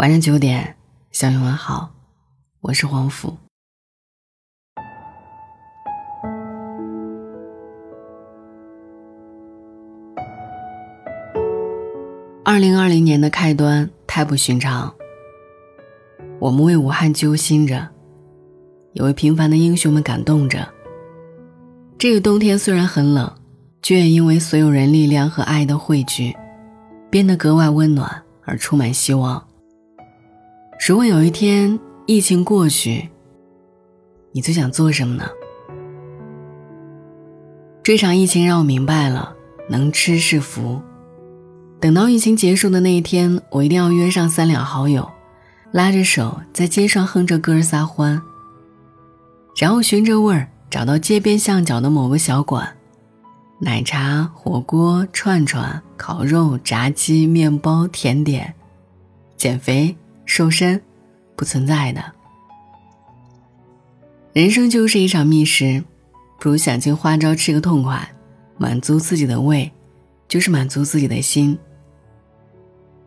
晚上九点，向你问好，我是黄甫。二零二零年的开端太不寻常，我们为武汉揪心着，也为平凡的英雄们感动着。这个冬天虽然很冷，却也因为所有人力量和爱的汇聚，变得格外温暖而充满希望。如果有一天疫情过去，你最想做什么呢？这场疫情让我明白了，能吃是福。等到疫情结束的那一天，我一定要约上三两好友，拉着手在街上哼着歌撒欢。然后寻着味儿找到街边巷角的某个小馆，奶茶、火锅、串串、烤肉、炸鸡、面包、甜点，减肥瘦身，不存在的。人生就是一场觅食，不如想尽花招吃个痛快，满足自己的胃，就是满足自己的心。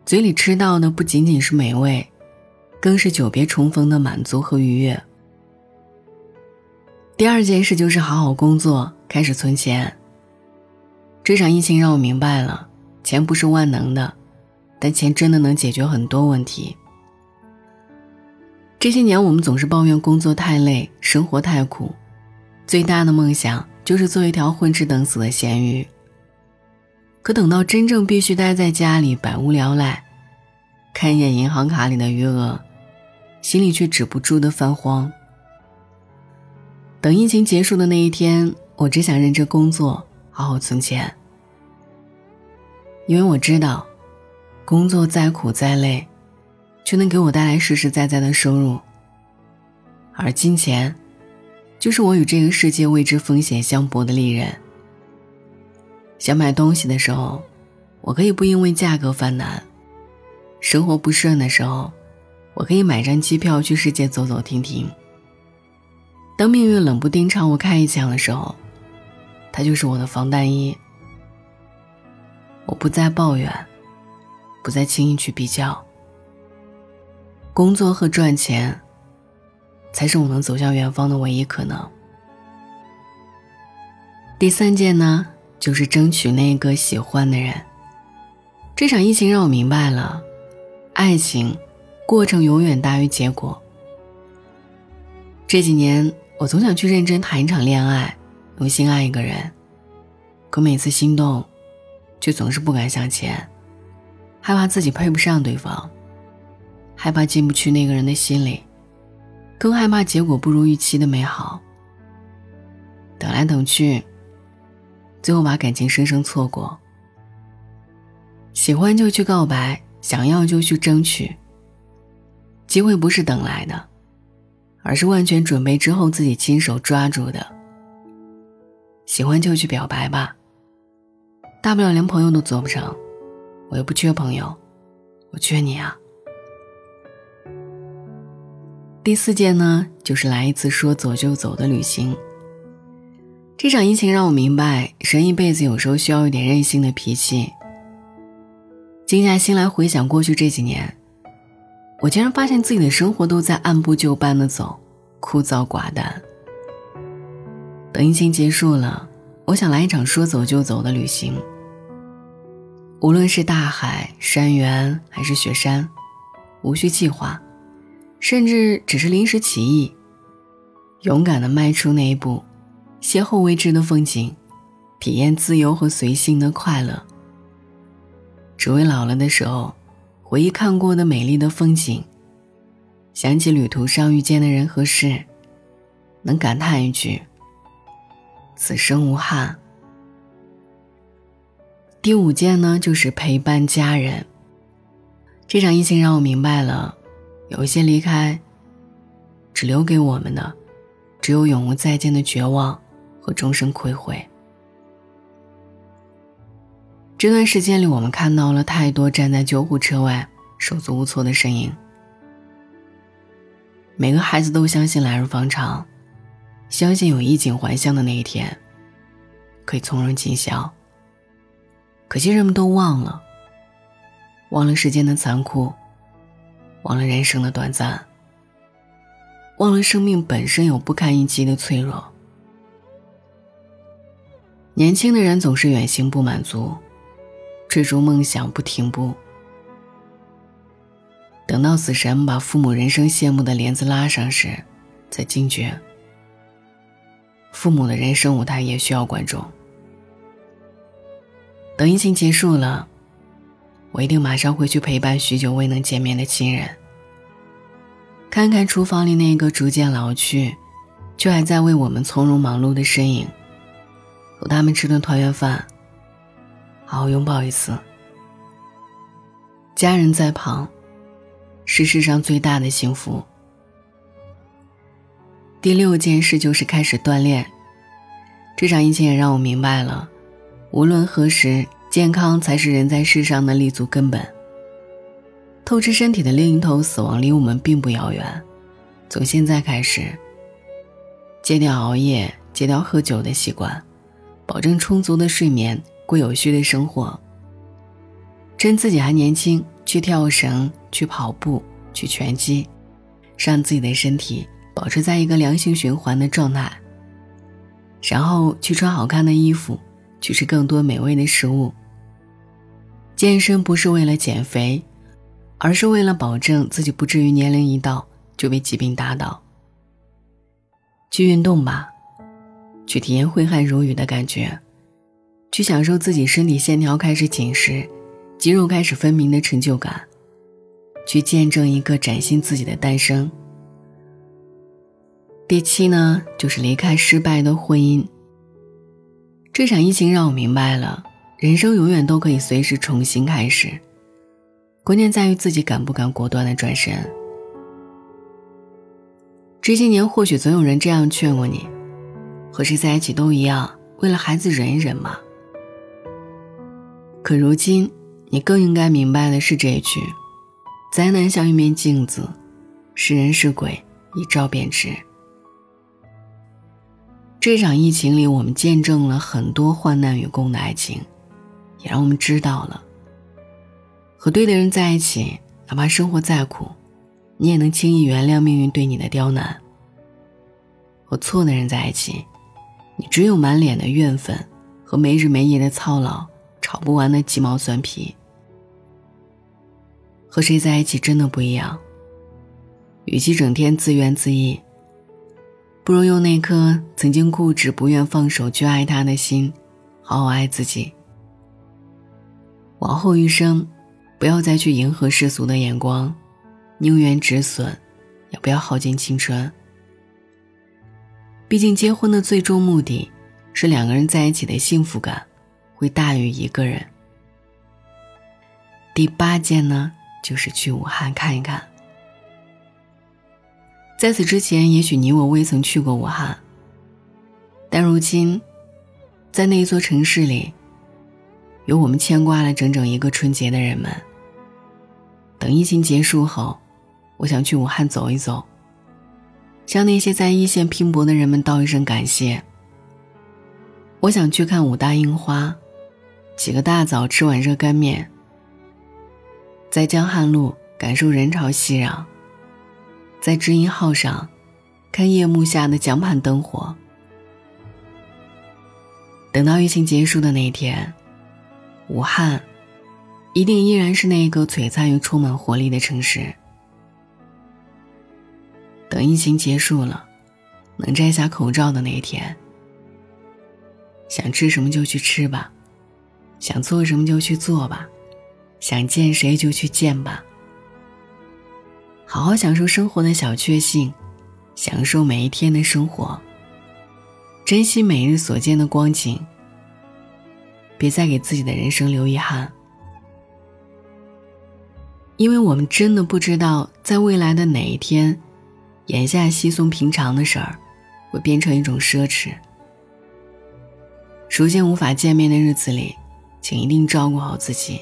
嘴里吃到的不仅仅是美味，更是久别重逢的满足和愉悦。第二件事就是好好工作，开始存钱。这场疫情让我明白了，钱不是万能的，但钱真的能解决很多问题。这些年我们总是抱怨工作太累，生活太苦，最大的梦想就是做一条混吃等死的咸鱼。可等到真正必须待在家里百无聊赖，看一眼银行卡里的余额，心里却止不住的泛慌。等疫情结束的那一天，我只想认真工作，好好存钱，因为我知道，工作再苦再累，却能给我带来实实在在的收入。而金钱，就是我与这个世界未知风险相搏的利刃。想买东西的时候，我可以不因为价格烦难；生活不顺的时候，我可以买张机票去世界走走停停。当命运冷不丁朝我开一枪的时候，它就是我的防弹衣。我不再抱怨，不再轻易去比较。工作和赚钱，才是我能走向远方的唯一可能。第三件呢？就是争取那个喜欢的人。这场疫情让我明白了，爱情过程永远大于结果。这几年，我总想去认真谈一场恋爱，用心爱一个人，可每次心动，却总是不敢向前，害怕自己配不上对方，害怕进不去那个人的心里，更害怕结果不如预期的美好。等来等去。最后把感情生生错过。喜欢就去告白，想要就去争取。机会不是等来的，而是万全准备之后自己亲手抓住的。喜欢就去表白吧，大不了连朋友都做不成，我又不缺朋友，我缺你啊。第四件呢，就是来一次说走就走的旅行。这场疫情让我明白，人一辈子有时候需要一点任性的脾气。静下心来回想过去这几年，我竟然发现自己的生活都在按部就班的走，枯燥寡淡。等疫情结束了，我想来一场说走就走的旅行。无论是大海、山原还是雪山，无需计划，甚至只是临时起意，勇敢的迈出那一步。邂逅未知的风景，体验自由和随性的快乐。只为老了的时候，回忆看过的美丽的风景，想起旅途上遇见的人和事，能感叹一句：“此生无憾。”第五件呢，就是陪伴家人。这场疫情让我明白了，有一些离开，只留给我们的，只有永无再见的绝望。和终身亏悔。这段时间里，我们看到了太多站在救护车外手足无措的身影。每个孩子都相信来日方长，相信有衣锦还乡的那一天，可以从容尽孝。可惜人们都忘了，忘了时间的残酷，忘了人生的短暂，忘了生命本身有不堪一击的脆弱。年轻的人总是远行不满足，追逐梦想不停步。等到死神把父母人生谢幕的帘子拉上时，才惊觉，父母的人生舞台也需要观众。等疫情结束了。我一定马上回去陪伴许久未能见面的亲人，看看厨房里那个逐渐老去，却还在为我们从容忙碌的身影，和他们吃顿团圆饭，好好拥抱一次。家人在旁，是世上最大的幸福。第六件事就是开始锻炼。这场疫情也让我明白了，无论何时。健康才是人在世上的立足根本。透支身体的另一头，死亡离我们并不遥远。从现在开始，戒掉熬夜，戒掉喝酒的习惯，保证充足的睡眠，过有序的生活。趁自己还年轻，去跳绳，去跑步，去拳击，让自己的身体保持在一个良性循环的状态。然后去穿好看的衣服，去吃更多美味的食物。健身不是为了减肥，而是为了保证自己不至于年龄一到就被疾病打倒。去运动吧，去体验挥汗如雨的感觉，去享受自己身体线条开始紧实、肌肉开始分明的成就感，去见证一个崭新自己的诞生。第七呢，就是离开失败的婚姻。这场疫情让我明白了。人生永远都可以随时重新开始，关键在于自己敢不敢果断的转身。这些年，或许总有人这样劝过你：“和谁在一起都一样，为了孩子忍一忍嘛。”可如今，你更应该明白的是这一句：“灾难像一面镜子，是人是鬼，一照便知。”这场疫情里，我们见证了很多患难与共的爱情。也让我们知道了，和对的人在一起，哪怕生活再苦，你也能轻易原谅命运对你的刁难。和错的人在一起，你只有满脸的怨愤和没日没夜的操劳，吵不完的鸡毛蒜皮。和谁在一起真的不一样，与其整天自怨自艾，不如用那颗曾经固执不愿放手去爱他的心，好好爱自己。往后余生，不要再去迎合世俗的眼光，宁愿止损，也不要耗尽青春。毕竟，结婚的最终目的，是两个人在一起的幸福感，会大于一个人。第八件呢，就是去武汉看一看。在此之前，也许你我未曾去过武汉，但如今，在那一座城市里。有我们牵挂了整整一个春节的人们。等疫情结束后，我想去武汉走一走，向那些在一线拼搏的人们道一声感谢。我想去看武大樱花，起个大早吃碗热干面，在江汉路感受人潮熙攘，在知音号上看夜幕下的江畔灯火。等到疫情结束的那一天。武汉，一定依然是那个璀璨又充满活力的城市。等疫情结束了，能摘下口罩的那一天，想吃什么就去吃吧，想做什么就去做吧，想见谁就去见吧。好好享受生活的小确幸，享受每一天的生活，珍惜每日所见的光景。别再给自己的人生留遗憾，因为我们真的不知道，在未来的哪一天，眼下稀松平常的事儿，会变成一种奢侈。逐渐无法见面的日子里，请一定照顾好自己。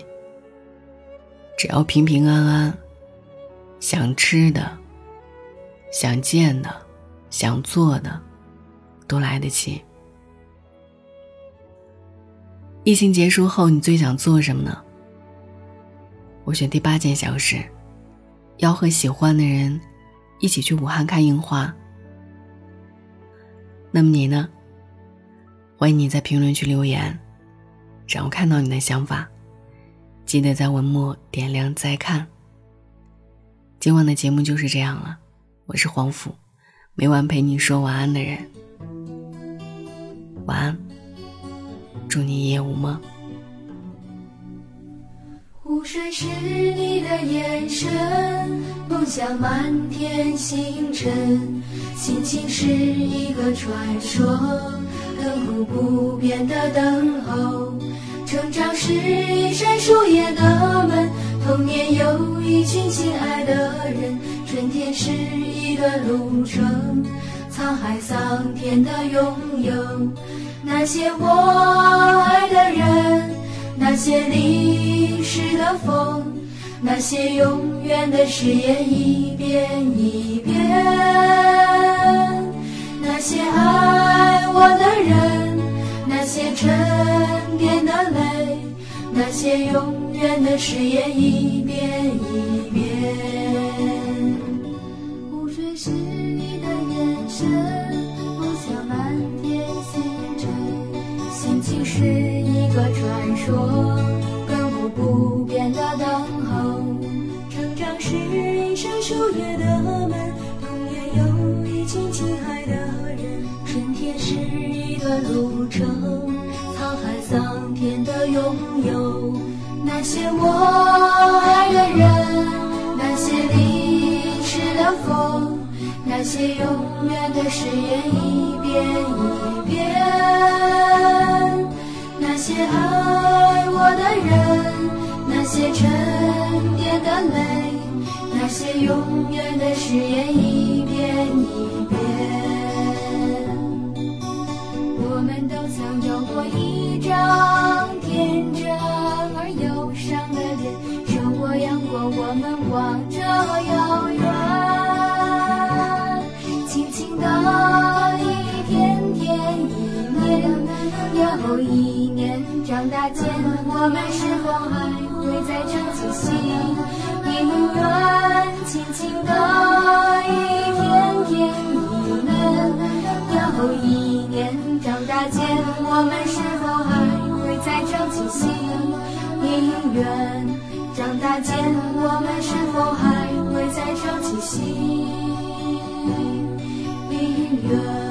只要平平安安，想吃的、想见的、想做的，都来得及。疫情结束后，你最想做什么呢？我选第八件小事，要和喜欢的人一起去武汉看樱花。那么你呢？欢迎你在评论区留言，让我看到你的想法。记得在文末点亮再看。今晚的节目就是这样了，我是黄甫，每晚陪你说晚安的人。晚安，祝你夜无梦。湖水是你的眼神，梦想满天星辰，心情是一个传说，亘古不变的等候。成长是一扇树叶的门，童年有一群亲爱的人，春天是一段路程，沧海桑田的拥有，那些我爱的人。那些历史的风，那些永远的誓言一遍一遍。那些爱我的人，那些沉淀的泪，那些永远的誓言一遍一遍。湖水是你的眼神，爱情是一。个传说，亘古不变的等候。成长是一扇树叶的门，童年有一群亲爱的人。春天是一段路程，沧海桑田的拥有。那些我爱的人，那些历史的风，那些永远的誓言一遍一遍。那些爱我的人，那些沉淀的泪，那些永远的誓言一遍一遍。我们都曾有过一张天真而忧伤的脸，受过阳光，我们望着遥远，轻轻的一天天一年，然后一。长大间我们是否还会再唱起心愿轻轻地一天天一年又一年长大间我们是否还会再唱起心愿长大间我们是否还会再唱起心愿